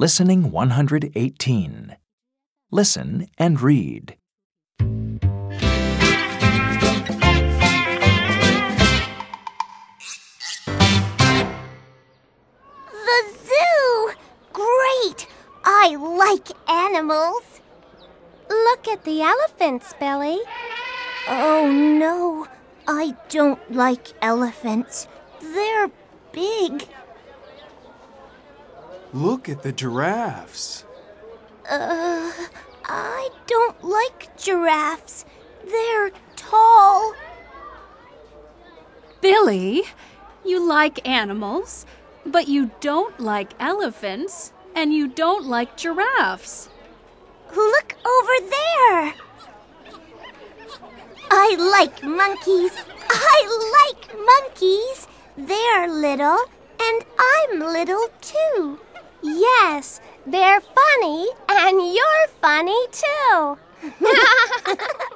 Listening 118. Listen and read. The zoo! Great! I like animals. Look at the elephants, Billy. Oh no, I don't like elephants. They're big. Look at the giraffes. Uh, I don't like giraffes. They're tall. Billy, you like animals, but you don't like elephants, and you don't like giraffes. Look over there. I like monkeys. I like monkeys. They're little, and I'm little too. Yes, they're funny, and you're funny too.